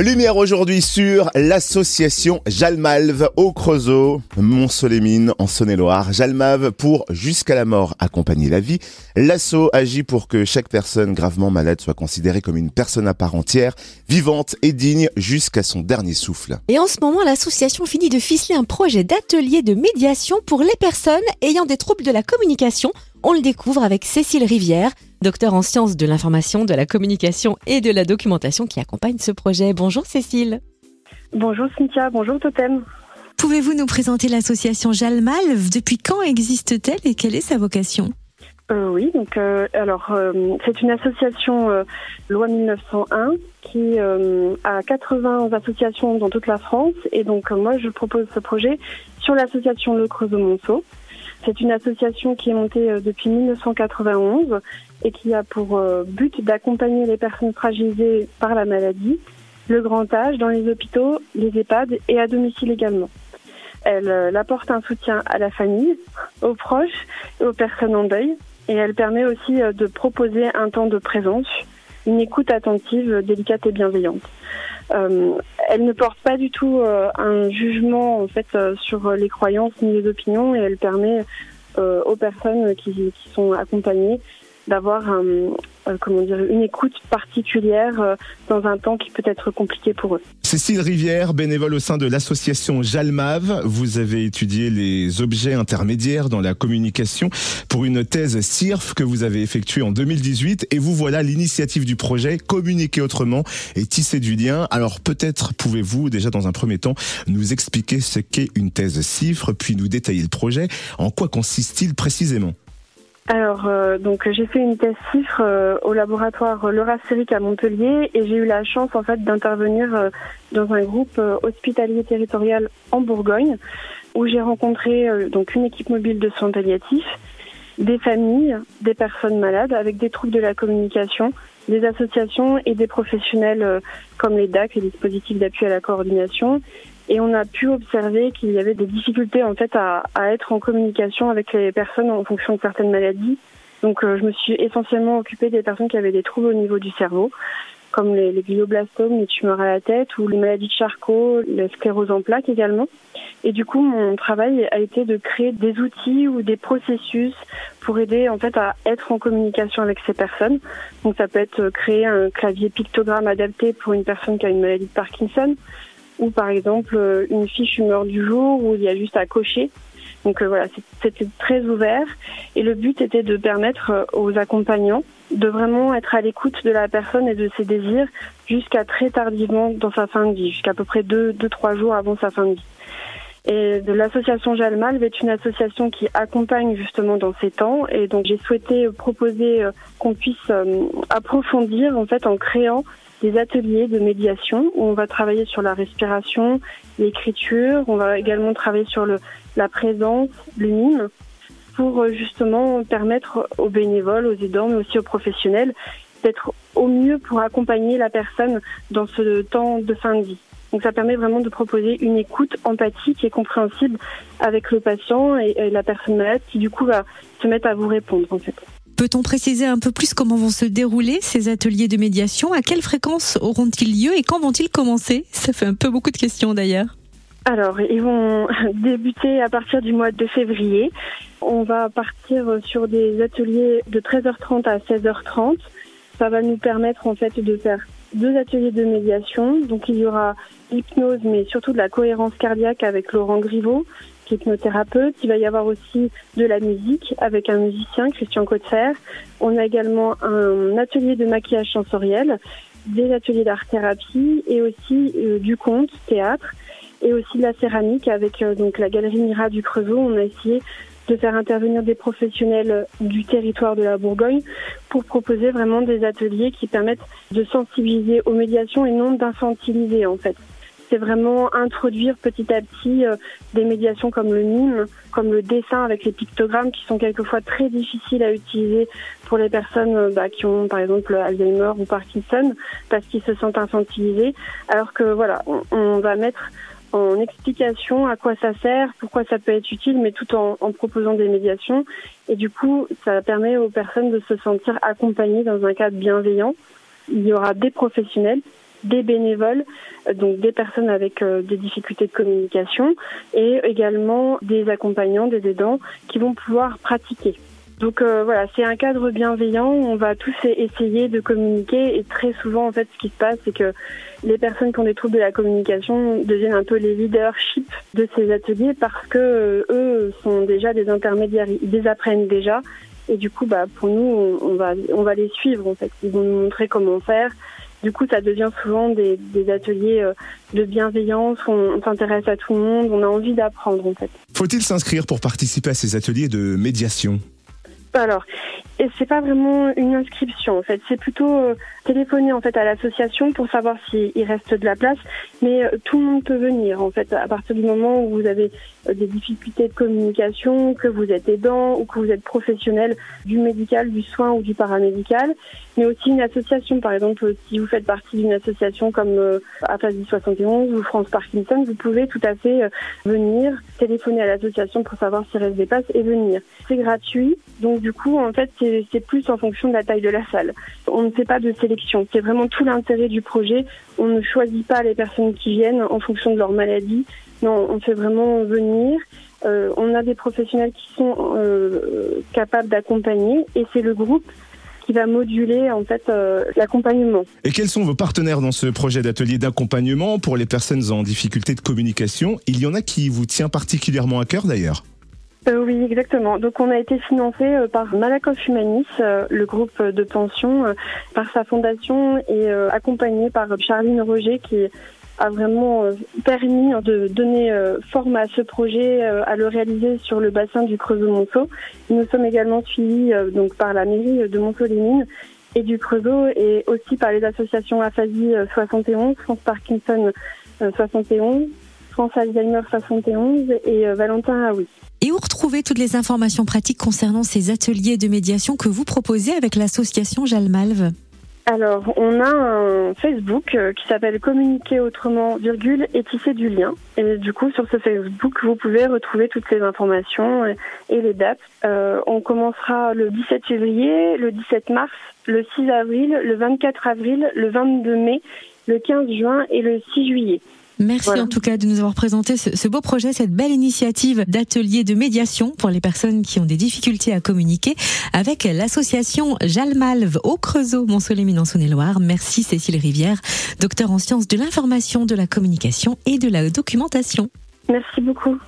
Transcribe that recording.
Lumière aujourd'hui sur l'association Jalmalve au Creusot, Mont-Solémine en Saône-et-Loire. Jalmalve pour Jusqu'à la mort accompagner la vie. L'asso agit pour que chaque personne gravement malade soit considérée comme une personne à part entière, vivante et digne jusqu'à son dernier souffle. Et en ce moment, l'association finit de ficeler un projet d'atelier de médiation pour les personnes ayant des troubles de la communication. On le découvre avec Cécile Rivière, docteur en sciences de l'information, de la communication et de la documentation qui accompagne ce projet. Bonjour Cécile. Bonjour Cynthia, bonjour Totem. Pouvez-vous nous présenter l'association Jalmal? Depuis quand existe-t-elle et quelle est sa vocation? Euh, oui, donc euh, alors euh, c'est une association loi 1901 qui a 80 associations dans toute la France et donc moi je propose ce projet sur l'association Le Creusot-Monceau. C'est une association qui est montée depuis 1991 et qui a pour but d'accompagner les personnes fragilisées par la maladie, le grand âge dans les hôpitaux, les EHPAD et à domicile également. Elle apporte un soutien à la famille, aux proches et aux personnes en deuil et elle permet aussi euh, de proposer un temps de présence, une écoute attentive, délicate et bienveillante. Euh, elle ne porte pas du tout euh, un jugement en fait sur les croyances ni les opinions et elle permet aux personnes qui, qui sont accompagnées d'avoir un, euh, comment dire, une écoute particulière euh, dans un temps qui peut être compliqué pour eux. Cécile Rivière, bénévole au sein de l'association Jalmav, vous avez étudié les objets intermédiaires dans la communication pour une thèse CIRF que vous avez effectuée en 2018 et vous voilà l'initiative du projet Communiquer autrement et tisser du lien. Alors peut-être pouvez-vous déjà dans un premier temps nous expliquer ce qu'est une thèse CIRF puis nous détailler le projet. En quoi consiste-t-il précisément? Alors, euh, donc j'ai fait une thèse cifre euh, au laboratoire Laura Séric à Montpellier et j'ai eu la chance en fait d'intervenir euh, dans un groupe hospitalier territorial en Bourgogne où j'ai rencontré donc une équipe mobile de soins palliatifs, des familles, des personnes malades avec des troubles de la communication, des associations et des professionnels comme les DAC, les dispositifs d'appui à la coordination, et on a pu observer qu'il y avait des difficultés en fait à, être en communication avec les personnes en fonction de certaines maladies. Donc euh, je me suis essentiellement occupée des personnes qui avaient des troubles au niveau du cerveau, comme les, les glioblastomes, les tumeurs à la tête ou les maladies de Charcot, la sclérose en plaques également. Et du coup, mon travail a été de créer des outils ou des processus pour aider en fait à être en communication avec ces personnes. Donc ça peut être créer un clavier pictogramme adapté pour une personne qui a une maladie de Parkinson, ou par exemple euh, une fiche humeur du jour où il y a juste à cocher. Donc euh, voilà, c'était très ouvert et le but était de permettre euh, aux accompagnants de vraiment être à l'écoute de la personne et de ses désirs jusqu'à très tardivement dans sa fin de vie, jusqu'à peu près deux, deux, trois jours avant sa fin de vie. Et de l'association Jalmal est une association qui accompagne justement dans ces temps. Et donc j'ai souhaité proposer qu'on puisse approfondir en fait en créant des ateliers de médiation où on va travailler sur la respiration, l'écriture, on va également travailler sur le, la présence, le mime, pour euh, justement permettre aux bénévoles, aux aidants, mais aussi aux professionnels d'être au mieux pour accompagner la personne dans ce temps de fin de vie. Donc ça permet vraiment de proposer une écoute empathique et compréhensible avec le patient et, et la personne malade qui du coup va se mettre à vous répondre en fait. Peut-on préciser un peu plus comment vont se dérouler ces ateliers de médiation? À quelle fréquence auront-ils lieu et quand vont-ils commencer? Ça fait un peu beaucoup de questions d'ailleurs. Alors, ils vont débuter à partir du mois de février. On va partir sur des ateliers de 13h30 à 16h30. Ça va nous permettre en fait de faire deux ateliers de médiation. Donc il y aura l'hypnose, mais surtout de la cohérence cardiaque avec Laurent Griveau, hypnothérapeute. Il va y avoir aussi de la musique avec un musicien, Christian Côtefer. On a également un atelier de maquillage sensoriel, des ateliers d'art-thérapie et aussi euh, du conte, théâtre, et aussi de la céramique avec euh, donc la galerie Mira du Creusot. On a essayé de faire intervenir des professionnels du territoire de la Bourgogne pour proposer vraiment des ateliers qui permettent de sensibiliser aux médiations et non d'infantiliser en fait c'est vraiment introduire petit à petit euh, des médiations comme le mime, comme le dessin avec les pictogrammes qui sont quelquefois très difficiles à utiliser pour les personnes euh, bah, qui ont par exemple Alzheimer ou Parkinson parce qu'ils se sentent infantilisés. Alors que voilà, on, va mettre en explication à quoi ça sert, pourquoi ça peut être utile, mais tout en, en, proposant des médiations. Et du coup, ça permet aux personnes de se sentir accompagnées dans un cadre bienveillant. Il y aura des professionnels des bénévoles, donc des personnes avec des difficultés de communication et également des accompagnants, des aidants qui vont pouvoir pratiquer. Donc euh, voilà, c'est un cadre bienveillant. On va tous essayer de communiquer et très souvent en fait ce qui se passe c'est que les personnes qui ont des troubles de la communication deviennent un peu les leadership de ces ateliers parce que euh, eux sont déjà des intermédiaires, ils les apprennent déjà et du coup bah pour nous on va les suivre en fait. Ils vont nous montrer comment faire. Du coup, ça devient souvent des, des ateliers euh, de bienveillance. On, on s'intéresse à tout le monde. On a envie d'apprendre en fait. Faut-il s'inscrire pour participer à ces ateliers de médiation? Alors, et c'est pas vraiment une inscription en fait, c'est plutôt euh, téléphoner en fait à l'association pour savoir s'il reste de la place, mais euh, tout le monde peut venir en fait à partir du moment où vous avez des difficultés de communication, que vous êtes aidant ou que vous êtes professionnel du médical, du soin ou du paramédical, mais aussi une association par exemple si vous faites partie d'une association comme Aphasie 71 ou France Parkinson, vous pouvez tout à fait venir téléphoner à l'association pour savoir s'il reste des places et venir. C'est gratuit, donc du coup en fait c'est plus en fonction de la taille de la salle. On ne fait pas de sélection. C'est vraiment tout l'intérêt du projet. On ne choisit pas les personnes qui viennent en fonction de leur maladie. Non, on fait vraiment venir. Euh, on a des professionnels qui sont euh, capables d'accompagner et c'est le groupe qui va moduler en fait euh, l'accompagnement. Et quels sont vos partenaires dans ce projet d'atelier d'accompagnement pour les personnes en difficulté de communication? Il y en a qui vous tient particulièrement à cœur d'ailleurs euh, oui, exactement. Donc on a été financé euh, par Malakoff Humanis, euh, le groupe de pension, par sa fondation et accompagné par Charline Roger qui a vraiment permis de donner forme à ce projet, à le réaliser sur le bassin du Creusot-Monceau. Nous sommes également suivis donc par la mairie de Monceau-les-Mines et du Creusot et aussi par les associations Aphasie 71, France Parkinson 71, France Alzheimer 71 et Valentin Aoui. Et où retrouver toutes les informations pratiques concernant ces ateliers de médiation que vous proposez avec l'association Jalmalve? Alors, on a un Facebook euh, qui s'appelle Communiquer autrement, virgule, et tisser du lien. Et du coup, sur ce Facebook, vous pouvez retrouver toutes les informations et les dates. Euh, on commencera le 17 février, le 17 mars, le 6 avril, le 24 avril, le 22 mai, le 15 juin et le 6 juillet. Merci en tout cas de nous avoir présenté ce, beau projet, cette belle initiative d'atelier de médiation pour les personnes qui ont des difficultés à communiquer avec l'association Jalmalve au Creusot, Montsoleil-Mines en et loire Merci Cécile Rivière, docteur en sciences de l'information, de la communication et de la documentation. Merci beaucoup.